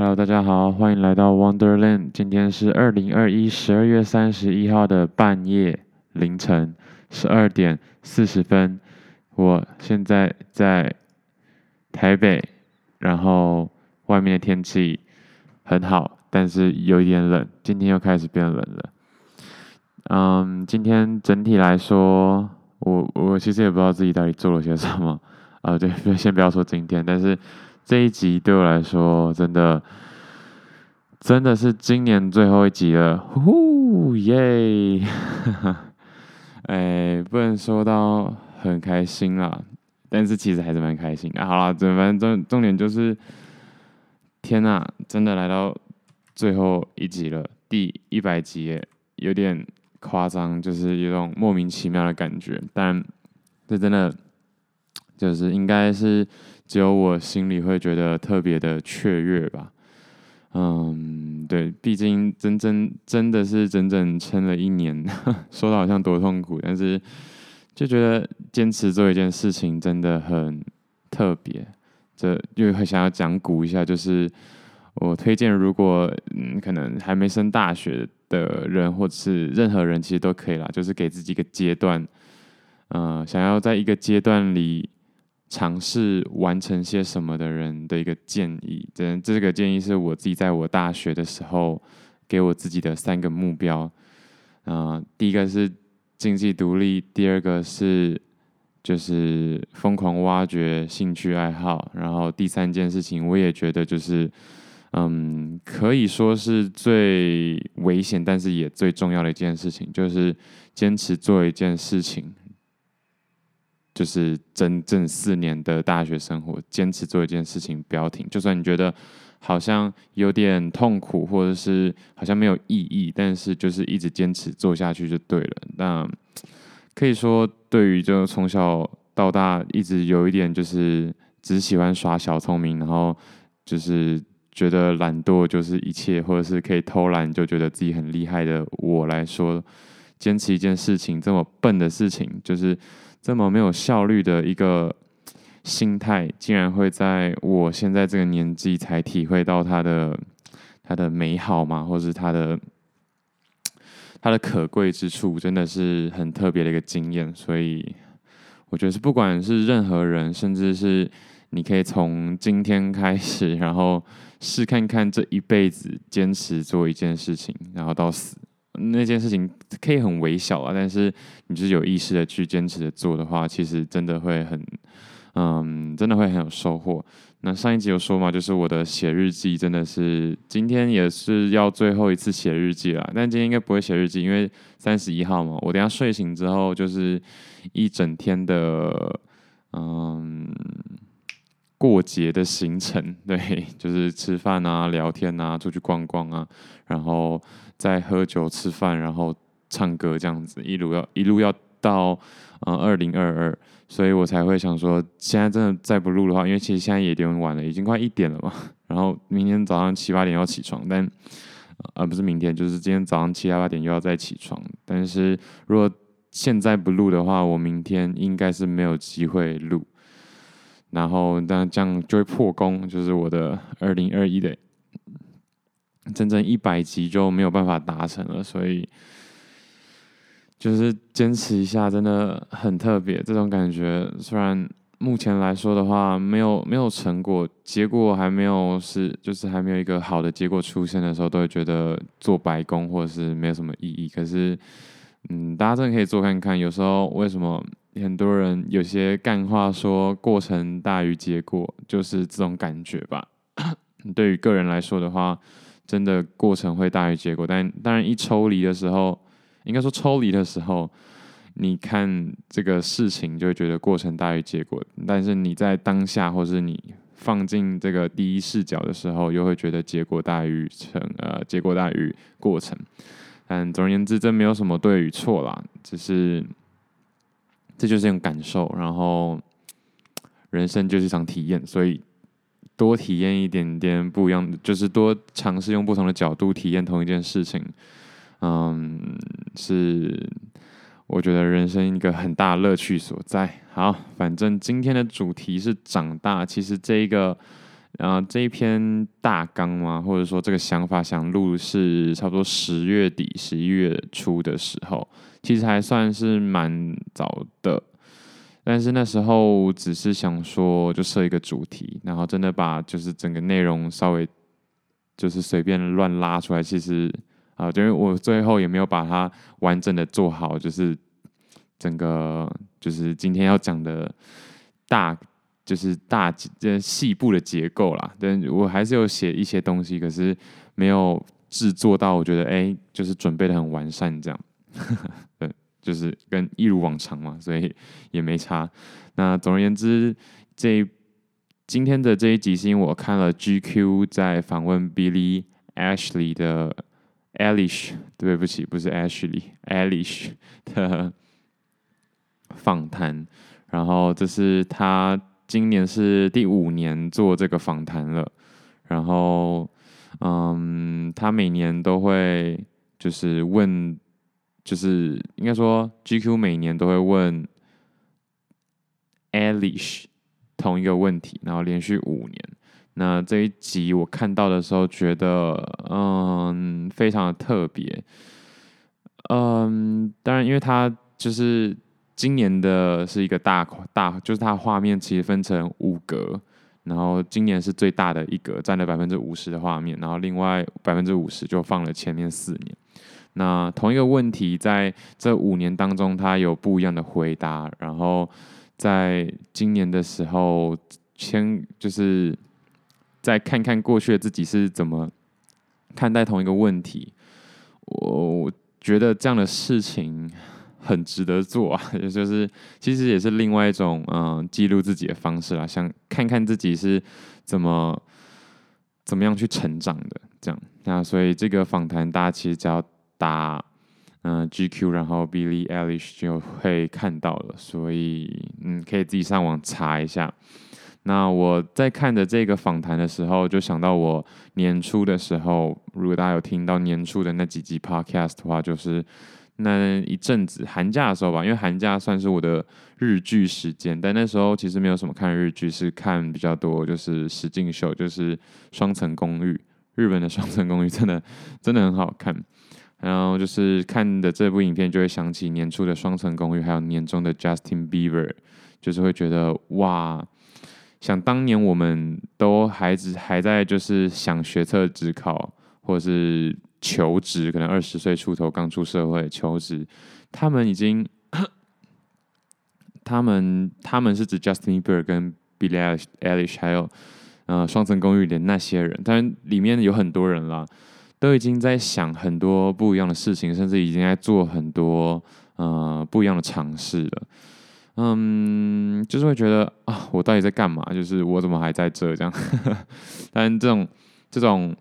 Hello，大家好，欢迎来到 Wonderland。今天是二零二一十二月三十一号的半夜凌晨十二点四十分。我现在在台北，然后外面的天气很好，但是有一点冷。今天又开始变冷了。嗯，今天整体来说，我我其实也不知道自己到底做了些什么。啊，对，先不要说今天，但是这一集对我来说，真的真的是今年最后一集了，呼呼耶！哎，不能说到很开心啦，但是其实还是蛮开心啊。好了，这反正重重点就是，天呐，真的来到最后一集了，第一百集耶，有点夸张，就是有种莫名其妙的感觉，但这真的。就是应该是只有我心里会觉得特别的雀跃吧，嗯，对，毕竟真真真的是整整撑了一年，说的好像多痛苦，但是就觉得坚持做一件事情真的很特别，这就会想要讲古一下，就是我推荐，如果嗯可能还没升大学的人，或者是任何人，其实都可以啦，就是给自己一个阶段，嗯，想要在一个阶段里。尝试完成些什么的人的一个建议，这这个建议是我自己在我大学的时候给我自己的三个目标。呃，第一个是经济独立，第二个是就是疯狂挖掘兴趣爱好，然后第三件事情我也觉得就是，嗯，可以说是最危险，但是也最重要的一件事情，就是坚持做一件事情。就是真正四年的大学生活，坚持做一件事情不要停。就算你觉得好像有点痛苦，或者是好像没有意义，但是就是一直坚持做下去就对了。那可以说，对于就从小到大一直有一点就是只喜欢耍小聪明，然后就是觉得懒惰就是一切，或者是可以偷懒就觉得自己很厉害的我来说，坚持一件事情这么笨的事情，就是。这么没有效率的一个心态，竟然会在我现在这个年纪才体会到它的它的美好嘛，或是它的它的可贵之处，真的是很特别的一个经验。所以我觉得是不管是任何人，甚至是你可以从今天开始，然后试看看这一辈子坚持做一件事情，然后到死。那件事情可以很微小啊，但是你就是有意识的去坚持的做的话，其实真的会很，嗯，真的会很有收获。那上一集有说嘛，就是我的写日记真的是今天也是要最后一次写日记了，但今天应该不会写日记，因为三十一号嘛，我等下睡醒之后就是一整天的，嗯，过节的行程，对，就是吃饭啊、聊天啊、出去逛逛啊，然后。再喝酒、吃饭，然后唱歌这样子，一路要一路要到嗯二零二二，所以我才会想说，现在真的再不录的话，因为其实现在也有点晚了，已经快一点了嘛。然后明天早上七八点要起床，但呃不是明天，就是今天早上七八点又要再起床。但是如果现在不录的话，我明天应该是没有机会录。然后那这样就会破功，就是我的二零二一的。整整一百集就没有办法达成了，所以就是坚持一下，真的很特别。这种感觉虽然目前来说的话，没有没有成果，结果还没有是，就是还没有一个好的结果出现的时候，都会觉得做白工或者是没有什么意义。可是，嗯，大家真的可以做看看。有时候为什么很多人有些干话说过程大于结果，就是这种感觉吧。对于个人来说的话。真的过程会大于结果，但当然一抽离的时候，应该说抽离的时候，你看这个事情就会觉得过程大于结果。但是你在当下，或是你放进这个第一视角的时候，又会觉得结果大于成呃结果大于过程。但总而言之，这没有什么对与错啦，只是这就是一种感受。然后人生就是一场体验，所以。多体验一点点不一样的，就是多尝试用不同的角度体验同一件事情，嗯，是我觉得人生一个很大乐趣所在。好，反正今天的主题是长大。其实这一个然后这一篇大纲嘛，或者说这个想法想录是差不多十月底、十一月初的时候，其实还算是蛮早的。但是那时候只是想说，就设一个主题，然后真的把就是整个内容稍微就是随便乱拉出来。其实啊，因为我最后也没有把它完整的做好，就是整个就是今天要讲的大就是大这细部的结构啦。但我还是有写一些东西，可是没有制作到，我觉得哎，就是准备的很完善这样。就是跟一如往常嘛，所以也没差。那总而言之，这今天的这一集是因为我看了 GQ 在访问 Billy Ashley 的 Elish，对不起，不是 Ashley，Elish 的访谈。然后这是他今年是第五年做这个访谈了。然后，嗯，他每年都会就是问。就是应该说，GQ 每年都会问 Elish 同一个问题，然后连续五年。那这一集我看到的时候，觉得嗯非常的特别。嗯，当然，因为它就是今年的是一个大大，就是它画面其实分成五格，然后今年是最大的一格，占了百分之五十的画面，然后另外百分之五十就放了前面四年。那同一个问题，在这五年当中，他有不一样的回答。然后在今年的时候，先就是再看看过去的自己是怎么看待同一个问题。我觉得这样的事情很值得做啊，也 就是其实也是另外一种嗯记录自己的方式啦，想看看自己是怎么怎么样去成长的。这样，那所以这个访谈大家其实只要。打嗯、GQ，然后 Billie Eilish 就会看到了，所以嗯可以自己上网查一下。那我在看的这个访谈的时候，就想到我年初的时候，如果大家有听到年初的那几集 Podcast 的话，就是那一阵子寒假的时候吧，因为寒假算是我的日剧时间，但那时候其实没有什么看日剧，是看比较多就是实境秀，就是双层公寓，日本的双层公寓真的真的很好看。然后就是看的这部影片，就会想起年初的《双层公寓》，还有年终的 Justin Bieber，就是会觉得哇，想当年我们都还只还在就是想学测职考，或是求职，可能二十岁出头刚出社会求职，他们已经，他们他们是指 Justin Bieber 跟 Billie Eilish，还有呃《双层公寓》的那些人，当然里面有很多人啦。都已经在想很多不一样的事情，甚至已经在做很多呃不一样的尝试了。嗯，就是会觉得啊，我到底在干嘛？就是我怎么还在这这样？但这种这种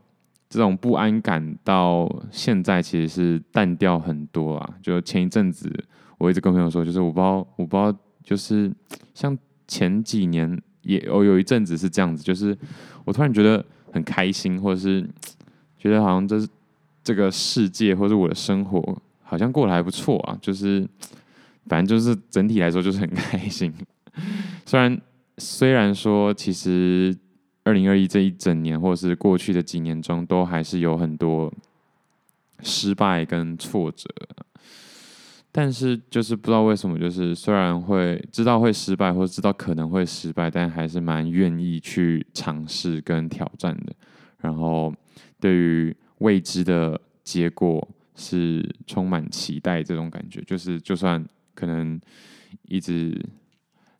这种不安感到现在其实是淡掉很多啊。就前一阵子，我一直跟朋友说，就是我不知道，我不知道，就是像前几年也有有一阵子是这样子，就是我突然觉得很开心，或者是。觉得好像这这个世界，或者我的生活，好像过得还不错啊。就是反正就是整体来说，就是很开心。虽然虽然说，其实二零二一这一整年，或是过去的几年中，都还是有很多失败跟挫折。但是就是不知道为什么，就是虽然会知道会失败，或者知道可能会失败，但还是蛮愿意去尝试跟挑战的。然后。对于未知的结果是充满期待，这种感觉就是，就算可能一直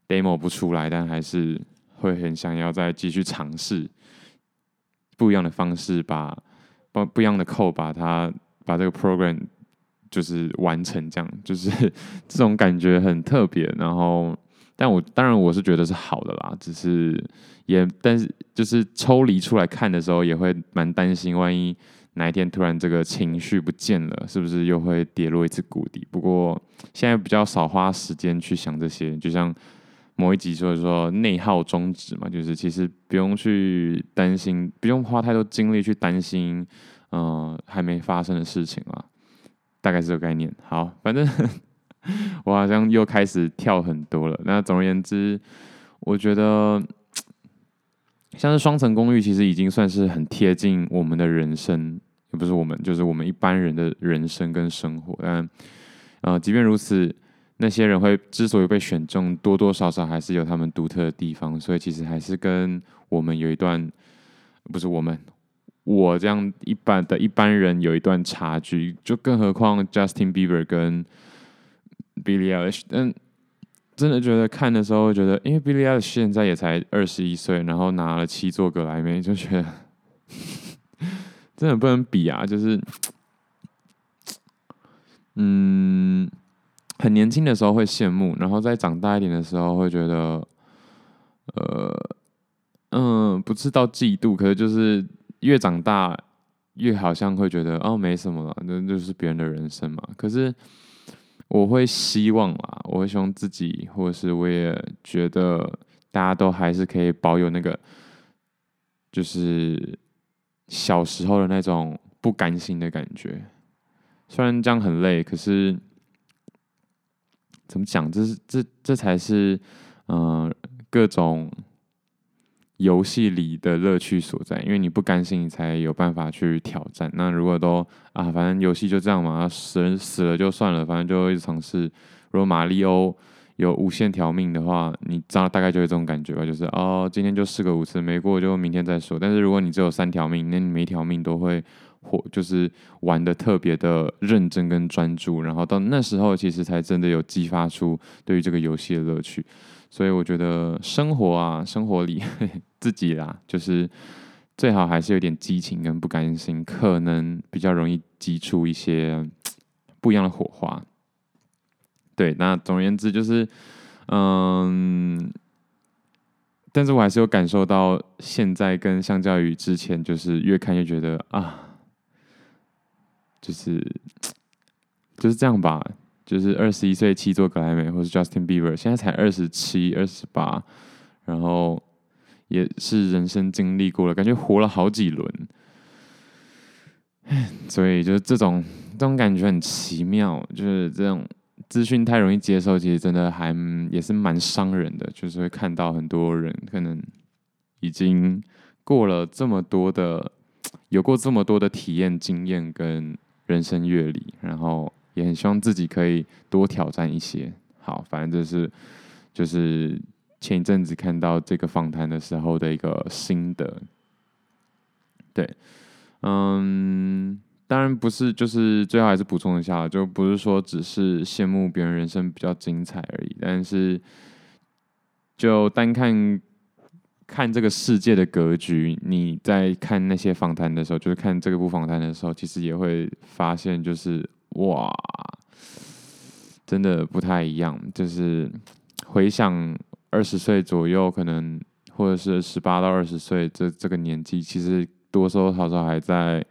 demo 不出来，但还是会很想要再继续尝试不一样的方式，把不不一样的扣把它把这个 program 就是完成，这样就是 这种感觉很特别。然后，但我当然我是觉得是好的啦，只是。也，但是就是抽离出来看的时候，也会蛮担心，万一哪一天突然这个情绪不见了，是不是又会跌落一次谷底？不过现在比较少花时间去想这些，就像某一集说说内耗终止嘛，就是其实不用去担心，不用花太多精力去担心，嗯、还没发生的事情啊，大概是这个概念。好，反正 我好像又开始跳很多了。那总而言之，我觉得。像是双层公寓，其实已经算是很贴近我们的人生，也不是我们，就是我们一般人的人生跟生活。但，呃，即便如此，那些人会之所以被选中，多多少少还是有他们独特的地方，所以其实还是跟我们有一段，不是我们，我这样一般的一般人有一段差距。就更何况 Justin Bieber 跟 Billie Eilish，嗯。真的觉得看的时候，觉得因为 Billie Eilish 现在也才二十一岁，然后拿了七座格莱美，就觉得 真的不能比啊！就是，嗯，很年轻的时候会羡慕，然后再长大一点的时候会觉得，呃，嗯，不是到嫉妒，可是就是越长大越好像会觉得哦，没什么了，那就是别人的人生嘛。可是。我会希望啦，我会希望自己，或者是我也觉得大家都还是可以保有那个，就是小时候的那种不甘心的感觉。虽然这样很累，可是怎么讲？这是这这才是嗯、各种。游戏里的乐趣所在，因为你不甘心，你才有办法去挑战。那如果都啊，反正游戏就这样嘛，死人死了就算了，反正就会尝试。如果马里欧有无限条命的话，你知道大概就会这种感觉吧，就是哦，今天就试个五次，没过就明天再说。但是如果你只有三条命，那你每一条命都会或就是玩得特别的认真跟专注，然后到那时候其实才真的有激发出对于这个游戏的乐趣。所以我觉得生活啊，生活里呵呵 自己啦，就是最好还是有点激情跟不甘心，可能比较容易激出一些不一样的火花。对，那总而言之就是，嗯，但是我还是有感受到，现在跟相较于之前，就是越看越觉得啊，就是 就是这样吧。就是二十一岁七座格莱美，或是 Justin Bieber，现在才二十七、二十八，然后也是人生经历过了，感觉活了好几轮，所以就是这种这种感觉很奇妙，就是这种资讯太容易接受，其实真的还也是蛮伤人的，就是会看到很多人可能已经过了这么多的，有过这么多的体验经验跟人生阅历，然后。也很希望自己可以多挑战一些。好，反正就是就是前一阵子看到这个访谈的时候的一个心得。对，嗯，当然不是，就是最后还是补充一下，就不是说只是羡慕别人人生比较精彩而已。但是就单看看这个世界的格局，你在看那些访谈的时候，就是看这个部访谈的时候，其实也会发现就是。哇，真的不太一样。就是回想二十岁左右，可能或者是十八到二十岁这这个年纪，其实多多少少还在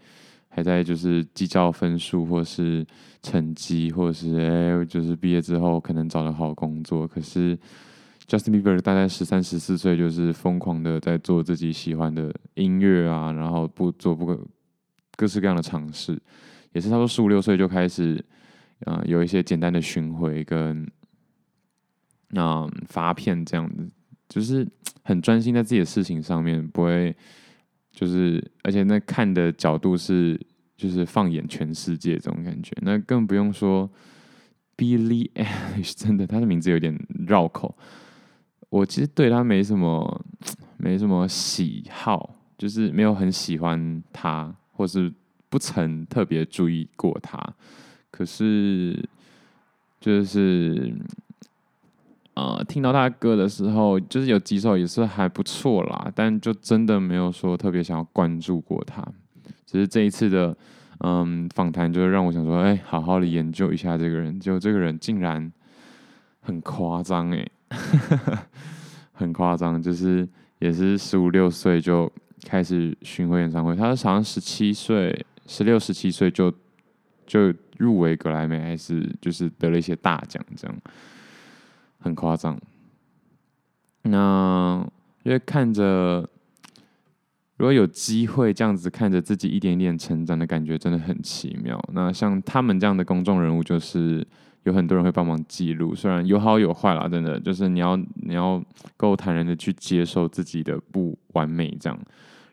还在就是计较分数，或是成绩，或者是哎，就是毕业之后可能找了好工作。可是 Justin Bieber 大概十三、十四岁，就是疯狂的在做自己喜欢的音乐啊，然后不做不各式各样的尝试。也是差不多十五六岁就开始，啊、呃，有一些简单的巡回跟，啊、呃，发片这样子，就是很专心在自己的事情上面，不会，就是而且那看的角度是，就是放眼全世界这种感觉，那更不用说 Billie Eilish，真的，他的名字有点绕口，我其实对他没什么，没什么喜好，就是没有很喜欢他，或是。不曾特别注意过他，可是就是呃，听到他歌的时候，就是有几首也是还不错啦，但就真的没有说特别想要关注过他。只是这一次的嗯访谈，就让我想说，哎、好好的研究一下这个人。就这个人竟然很夸张哎，很夸张，就是也是十五六岁就开始巡回演唱会，他好像十七岁。十六、十七岁就就入围格莱美，还是就是得了一些大奖，这样很夸张。那因为看着如果有机会这样子看着自己一点点成长的感觉，真的很奇妙。那像他们这样的公众人物，就是有很多人会帮忙记录，虽然有好有坏啦，真的就是你要你要够坦然的去接受自己的不完美，这样，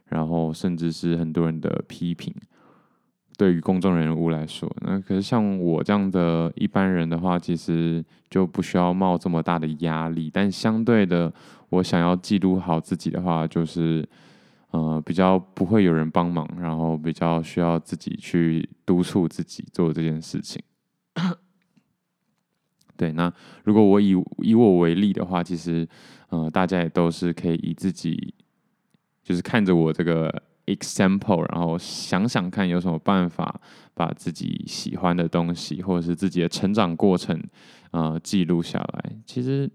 然后甚至是很多人的批评。对于公众人物来说，那可是像我这样的一般人的话，其实就不需要冒这么大的压力。但相对的，我想要记录好自己的话，就是呃比较不会有人帮忙，然后比较需要自己去督促自己做这件事情。对，那如果我以以我为例的话，其实呃大家也都是可以以自己，就是看着我这个。example，然后想想看有什么办法把自己喜欢的东西，或者是自己的成长过程，呃，记录下来。其实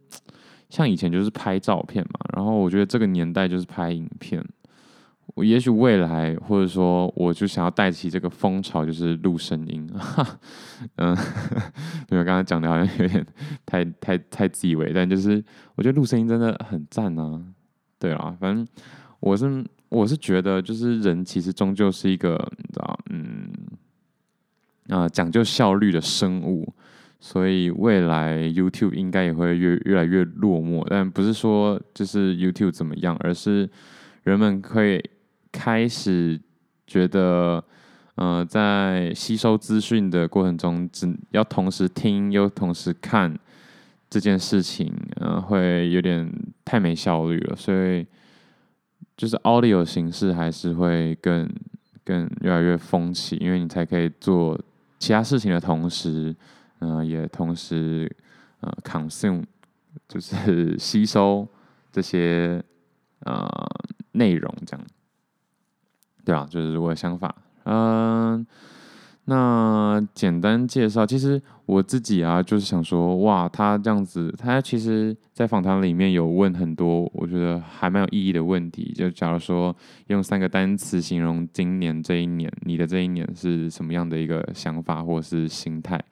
像以前就是拍照片嘛，然后我觉得这个年代就是拍影片。我也许未来，或者说我就想要带起这个风潮，就是录声音。嗯，因为刚才讲的好像有点太太太自以为，但就是我觉得录声音真的很赞啊。对啊，反正我是。我是觉得，就是人其实终究是一个，你知道，嗯，啊、讲究效率的生物，所以未来 YouTube 应该也会越越来越落寞。但不是说就是 YouTube 怎么样，而是人们会开始觉得，呃，在吸收资讯的过程中，只要同时听又同时看这件事情，呃，会有点太没效率了，所以。就是 audio 形式还是会更更越来越风起，因为你才可以做其他事情的同时，嗯、也同时呃 consume 就是 吸收这些呃内容，这样，对吧？就是我的想法，嗯、那简单介绍，其实我自己啊，就是想说，哇，他这样子，他其实，在访谈里面有问很多，我觉得还蛮有意义的问题。就假如说用三个单词形容今年这一年，你的这一年是什么样的一个想法或是心态？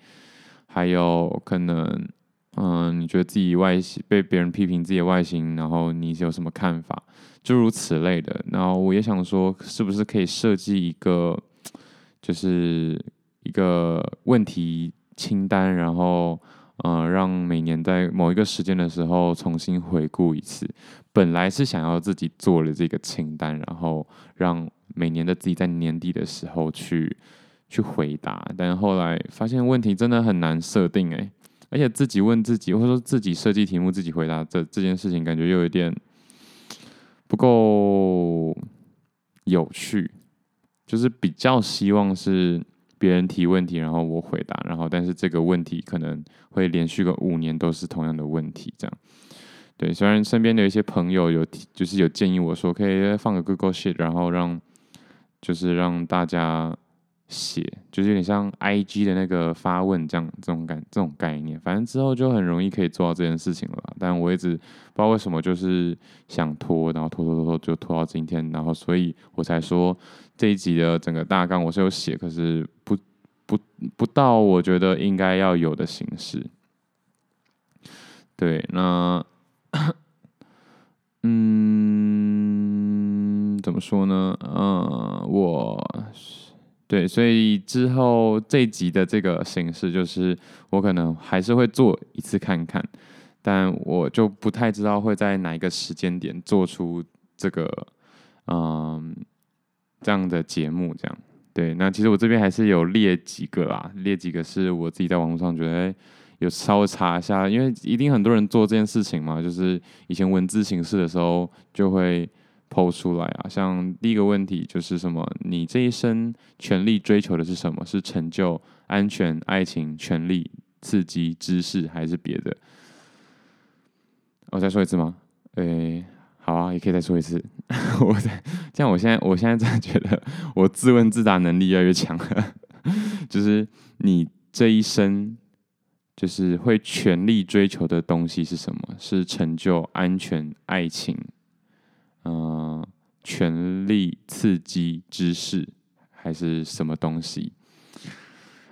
还有可能，嗯、你觉得自己外形被别人批评自己的外形，然后你有什么看法？诸如此类的。然后我也想说，是不是可以设计一个？就是一个问题清单，然后呃，让每年在某一个时间的时候重新回顾一次。本来是想要自己做了这个清单，然后让每年的自己在年底的时候去去回答，但后来发现问题真的很难设定诶，而且自己问自己，或者说自己设计题目自己回答这这件事情，感觉又有点不够有趣。就是比较希望是别人提问题，然后我回答，然后但是这个问题可能会连续个五年都是同样的问题，这样。对，虽然身边的一些朋友有提，就是有建议我说可以放个 Google Sheet，然后让就是让大家。写就是有点像 IG 的那个发问这样这种感这种概念，反正之后就很容易可以做到这件事情了。但我一直不知道为什么就是想拖，然后拖拖拖拖就拖到今天，然后所以我才说这一集的整个大纲我是有写，可是不到我觉得应该要有的形式。对，那嗯，怎么说呢？嗯，我。对，所以之后这一集的这个形式就是，我可能还是会做一次看看，但我就不太知道会在哪一个时间点做出这个，嗯，这样的节目这样。对，那其实我这边还是有列几个啊，列几个是我自己在网络上觉得，有稍微查一下，因为一定很多人做这件事情嘛，就是以前文字形式的时候就会。抛出来啊！像第一个问题就是什么？你这一生全力追求的是什么？是成就、安全、爱情、权力、刺激、知识，还是别的？我再说一次吗？诶、好啊，也可以再说一次。我在这样，我现在我现在真的觉得我自问自答能力越来越强了。就是你这一生，就是会全力追求的东西是什么？是成就、安全、爱情。嗯，权力、刺激、知识，还是什么东西？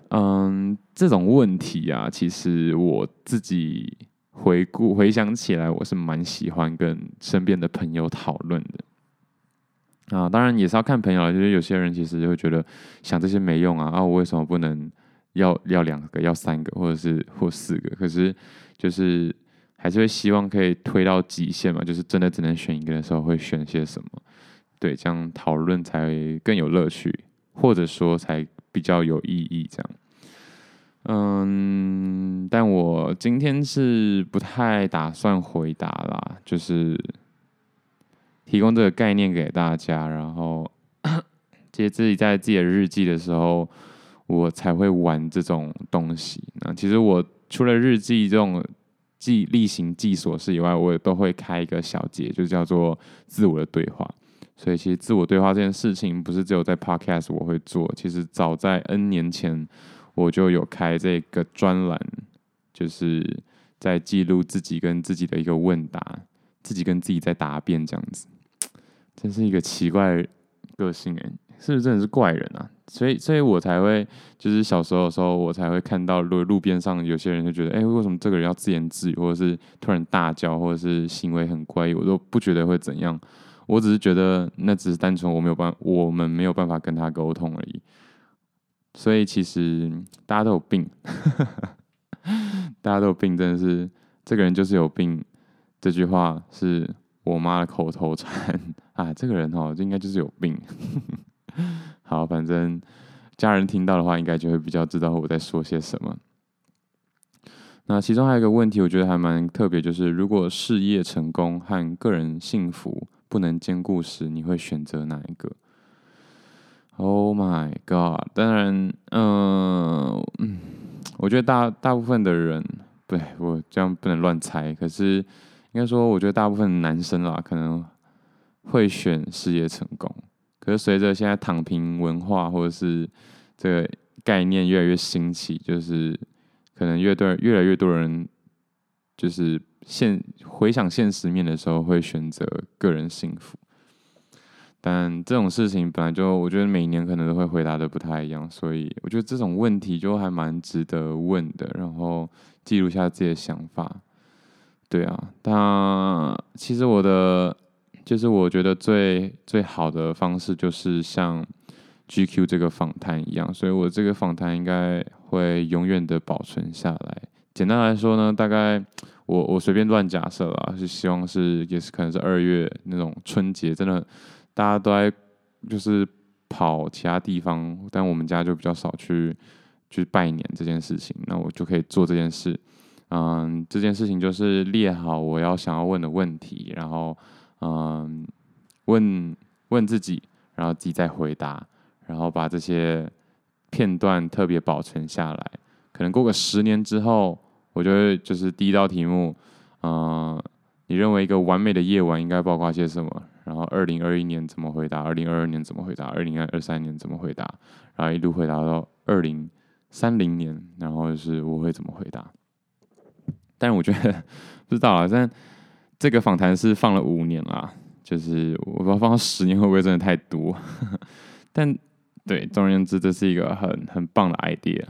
嗯，这种问题啊，其实我自己回顾、回想起来，我是蛮喜欢跟身边的朋友讨论的。啊，当然也是要看朋友了，就是有些人其实就会觉得想这些没用啊，啊，我为什么不能要要两个，要三个，或者是或四个？可是就是还是会希望可以推到极限嘛，就是真的只能选一个的时候，会选些什么？对，这样讨论才更有乐趣，或者说才比较有意义。这样，嗯，但我今天是不太打算回答啦，就是。提供这个概念给大家，然后 其实自己在自己的日记的时候，我才会玩这种东西。那其实我除了日记这种记例行记琐事以外，我也都会开一个小节，就叫做自我的对话。所以其实自我对话这件事情，不是只有在 Podcast 我会做，其实早在 N 年前我就有开这个专栏，就是在记录自己跟自己的一个问答，自己跟自己在答辩这样子。真是一个奇怪的个性哎，是不是真的是怪人啊？所以，所以我才会就是小时候的时候，我才会看到路路边上有些人就觉得，哎、为什么这个人要自言自语，或者是突然大叫，或者是行为很怪异，我都不觉得会怎样。我只是觉得那只是单纯我没有办，我们没有办法跟他沟通而已。所以其实大家都有病，大家都有病，真的是这个人就是有病。这句话是。我妈的口头禅 啊，这个人哦，这应该就是有病。好，反正家人听到的话，应该就会比较知道我在说些什么。那其中还有一个问题，我觉得还蛮特别，就是如果事业成功和个人幸福不能兼顾时，你会选择哪一个？Oh my god！当然，嗯，我觉得大大部分的人，对，我这样不能乱猜，可是。应该说，我觉得大部分男生啦，可能会选事业成功。可是随着现在躺平文化或者是这个概念越来越兴起，就是可能越多越来越多人，就是现回想现实面的时候，会选择个人幸福。但这种事情本来就，我觉得每年可能都会回答的不太一样，所以我觉得这种问题就还蛮值得问的。然后记录下自己的想法。对啊，他其实我的就是我觉得最最好的方式就是像 GQ 这个访谈一样，所以我这个访谈应该会永远的保存下来。简单来说呢，大概我我随便乱假设啦，是希望是也是可能是二月那种春节，真的大家都在就是跑其他地方，但我们家就比较少去去拜年这件事情，那我就可以做这件事。嗯，这件事情就是列好我要想要问的问题，然后嗯，问问自己，然后自己再回答，然后把这些片段特别保存下来。可能过个十年之后，我就会就是第一道题目，嗯，你认为一个完美的夜晚应该包括些什么？然后二零二一年怎么回答？二零二二年怎么回答？二零二三年怎么回答？然后一路回答到二零三零年，然后是我会怎么回答？但我觉得 不知道啊，但这个访谈是放了五年啦，就是我不知道放到十年会不会真的太多。但对，总而言之，这是一个很很棒的 idea。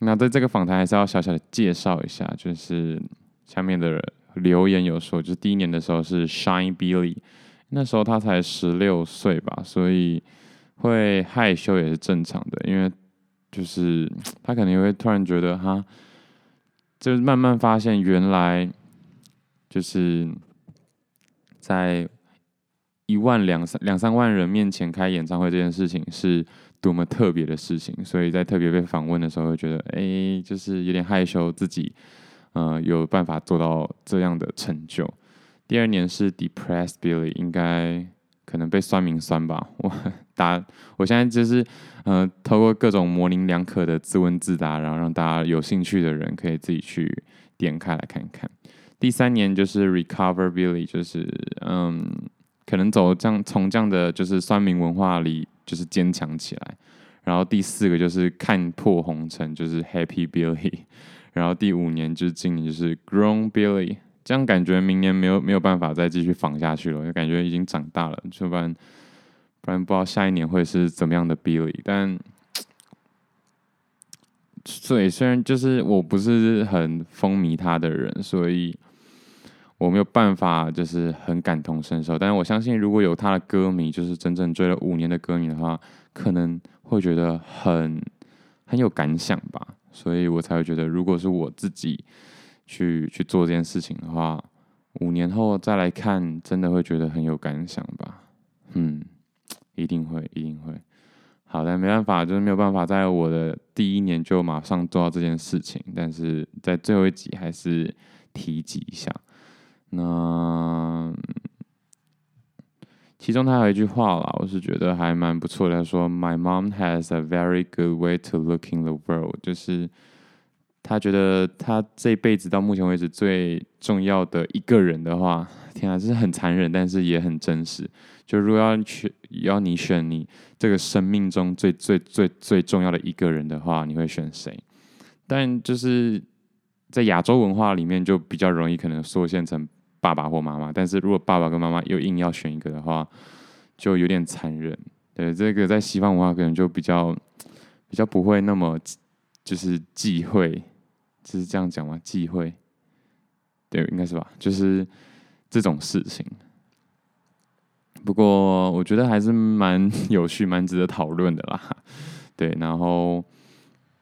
那在这个访谈还是要小小的介绍一下，就是下面的留言有说，就是第一年的时候是 Shine Billy，那时候他才十六岁吧，所以会害羞也是正常的，因为就是 他可能会突然觉得哈。就是慢慢发现，原来就是在一万两三两三万人面前开演唱会这件事情是多么特别的事情，所以在特别被访问的时候，会觉得哎、就是有点害羞，自己呃有办法做到这样的成就。第二年是 Depressed Billy，应该可能被酸民酸吧，我 答，我现在就是。呃，透过各种模棱两可的自问自答，然后让大家有兴趣的人可以自己去点开来看看。第三年就是 Recover Billy，就是嗯，可能走这样从这样的就是酸民文化里就是坚强起来。然后第四个就是看破红尘，就是 Happy Billy。然后第五年就是今年就是 Grown Billy，这样感觉明年没有没有办法再继续仿下去了，就感觉已经长大了，就不然。不然不知道下一年会是怎么样的 Billy，但 所以虽然就是我不是很风靡他的人，所以我没有办法就是很感同身受。但是我相信，如果有他的歌迷，就是真正追了五年的歌迷的话，可能会觉得很很有感想吧。所以我才会觉得，如果是我自己去去做这件事情的话，五年后再来看，真的会觉得很有感想吧。嗯，一定会，一定会。好，但没办法，就是没有办法在我的第一年就马上做到这件事情。但是在最后一集还是提及一下。那其中他有一句话啦，我是觉得还蛮不错的。他说：“My mom has a very good way to look in the world。”就是他觉得他这辈子到目前为止最重要的一个人的话，天啊，这是很残忍，但是也很真实。就如果要选，要你选你这个生命中最最最最重要的一个人的话，你会选谁？但就是在亚洲文化里面，就比较容易可能缩限成爸爸或妈妈。但是如果爸爸跟妈妈又硬要选一个的话，就有点残忍。对，这个在西方文化可能就比较比较不会那么就是忌讳，就是这样讲吗？忌讳？对，应该是吧？就是这种事情。不过我觉得还是蛮有趣、蛮值得讨论的啦。对，然后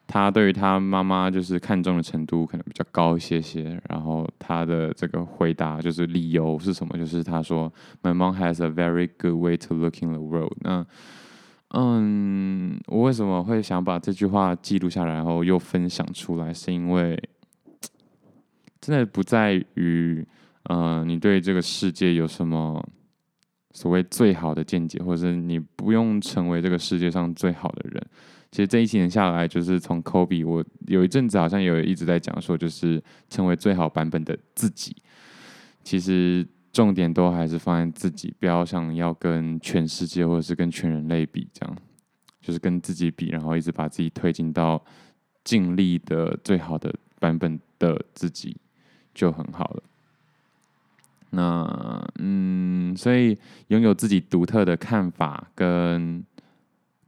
他对于他妈妈就是看重的程度可能比较高一些些。然后他的这个回答就是理由是什么？就是他说：“My mom has a very good way to look in the world。”那嗯，我为什么会想把这句话记录下来，然后又分享出来？是因为真的不在于嗯，你对这个世界有什么。所谓最好的见解，或者是你不用成为这个世界上最好的人。其实这一几年下来，就是从 Kobe，我有一阵子好像有一直在讲说，就是成为最好版本的自己。其实重点都还是放在自己，不要想要跟全世界或者是跟全人类比，这样就是跟自己比，然后一直把自己推进到尽力的最好的版本的自己就很好了。那嗯，所以拥有自己独特的看法跟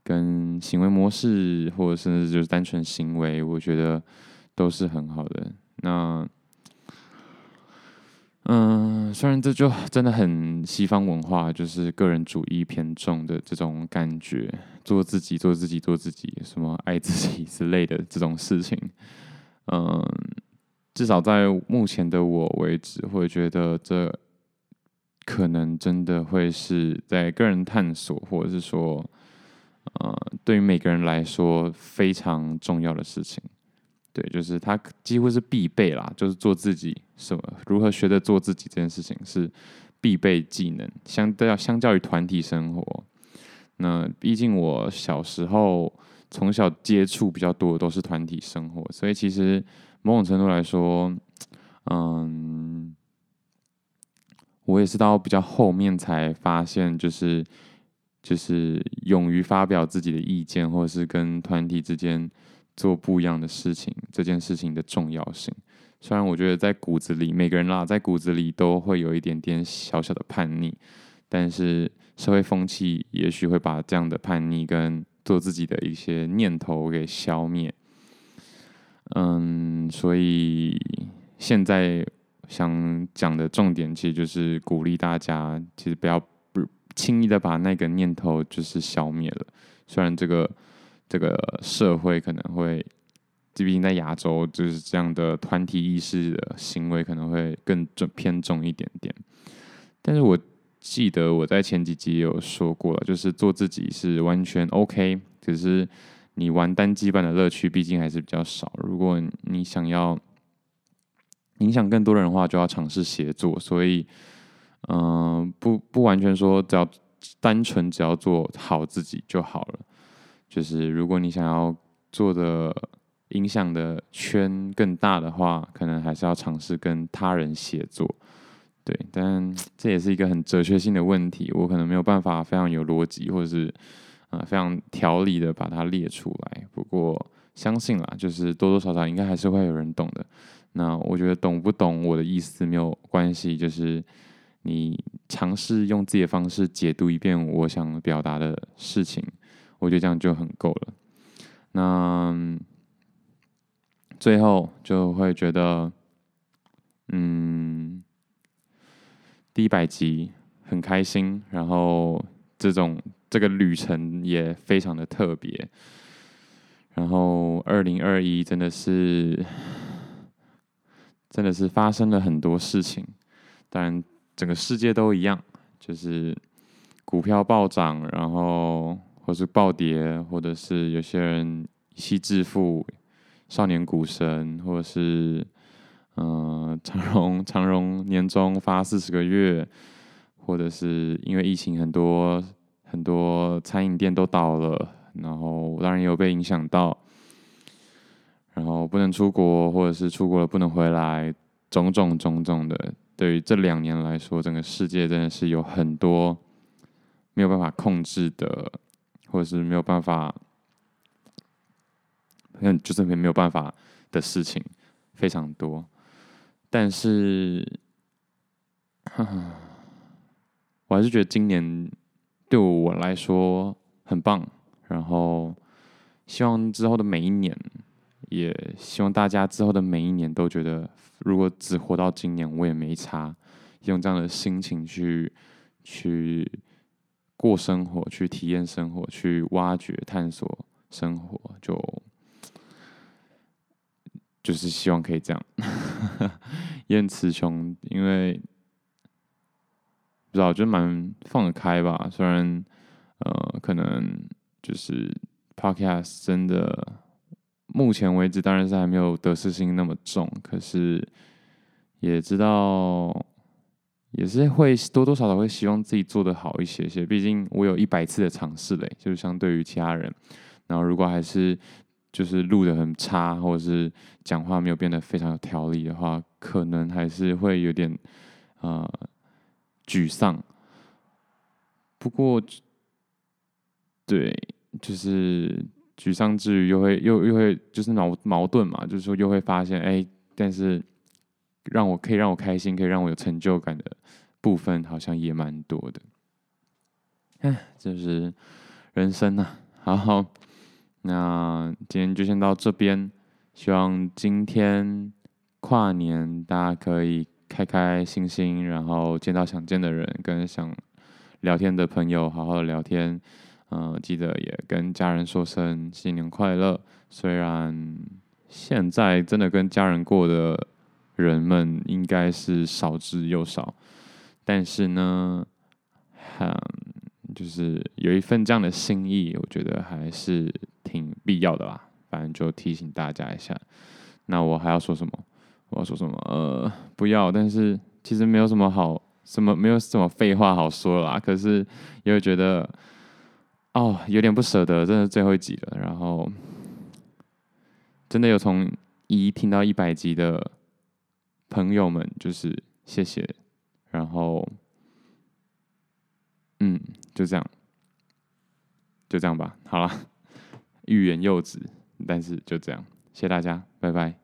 跟行为模式，或者甚至就是单纯行为，我觉得都是很好的。那嗯，虽然这就真的很西方文化，就是个人主义偏重的这种感觉，做自己，做自己，做自己，什么爱自己之类的这种事情，嗯。至少在目前的我为止，会觉得这可能真的会是在个人探索，或者是说，呃，对于每个人来说非常重要的事情。对，就是它几乎是必备啦，就是做自己，什么如何学着做自己这件事情是必备技能。相对要相较于团体生活，那毕竟我小时候从小接触比较多的都是团体生活，所以其实。某种程度来说，嗯，我也是到比较后面才发现，就是就是勇于发表自己的意见，或者是跟团体之间做不一样的事情，这件事情的重要性。虽然我觉得在骨子里，每个人啦，在骨子里都会有一点点小小的叛逆，但是社会风气也许会把这样的叛逆跟做自己的一些念头给消灭。嗯，所以现在想讲的重点，其实就是鼓励大家，其实不要不轻易的把那个念头就是消灭了。虽然这个这个社会可能会，毕竟在亚洲，就是这样的团体意识的行为可能会更重偏重一点点。但是我记得我在前几集也有说过了，就是做自己是完全 OK，只是。你玩单机版的乐趣毕竟还是比较少。如果你想要影响更多人的话，就要尝试协作。所以，嗯、不不完全说只要单纯只要做好自己就好了。就是如果你想要做的影响的圈更大的话，可能还是要尝试跟他人协作。对，但 这也是一个很哲学性的问题，我可能没有办法非常有逻辑，或者是。啊，非常条理的把它列出来。不过相信啦，就是多多少少应该还是会有人懂的。那我觉得懂不懂我的意思没有关系，就是你尝试用自己的方式解读一遍我想表达的事情，我觉得这样就很够了。那最后就会觉得，嗯，第一百集很开心，然后这种这个旅程也非常的特别。然后二零二一真的是真的是发生了很多事情，当然整个世界都一样，就是股票暴涨，然后或是暴跌，或者是有些人一夕致富，少年股神，或者是。嗯、呃，长荣长荣年终发四十个月，或者是因为疫情，很多很多餐饮店都倒了，然后当然也有被影响到，然后不能出国，或者是出国了不能回来，种种种种的，对于这两年来说，整个世界真的是有很多没有办法控制的，或者是没有办法，嗯，就是没没有办法的事情非常多。但是，哈哈，我还是觉得今年对我来说很棒。然后，希望之后的每一年，也希望大家之后的每一年都觉得，如果只活到今年，我也没差。用这样的心情去去过生活，去体验生活，去挖掘、探索生活，就。就是希望可以这样，燕词穷，因为不知道，就蛮放得开吧。虽然呃，可能就是 Podcast 真的目前为止当然是还没有得失心那么重，可是也知道也是会多多少少会希望自己做的好一些些。毕竟我有一百次的尝试嘞，就是相对于其他人，然后如果还是。就是录的很差，或者是讲话没有变得非常有条理的话，可能还是会有点呃沮丧。不过，对，就是沮丧之余又会又又会就是矛矛盾嘛，就是说又会发现，哎，但是让我可以让我开心，可以让我有成就感的部分，好像也蛮多的。哎，就是人生呐，好好。那今天就先到这边，希望今天跨年大家可以开开心心，然后见到想见的人，跟想聊天的朋友好好的聊天。嗯、记得也跟家人说声新年快乐。虽然现在真的跟家人过的人们应该是少之又少，但是呢，嗯，就是有一份这样的心意，我觉得还是。挺必要的吧，反正就提醒大家一下。那我还要说什么？我要说什么？呃，不要。但是其实没有什么好，什么没有什么废话好说啦。可是又觉得，哦，有点不舍得，真的最后一集了。然后真的有从一听到一百集的朋友们，就是谢谢。然后，嗯，就这样，就这样吧。好了。欲言又止，但是就这样，谢谢大家，拜拜。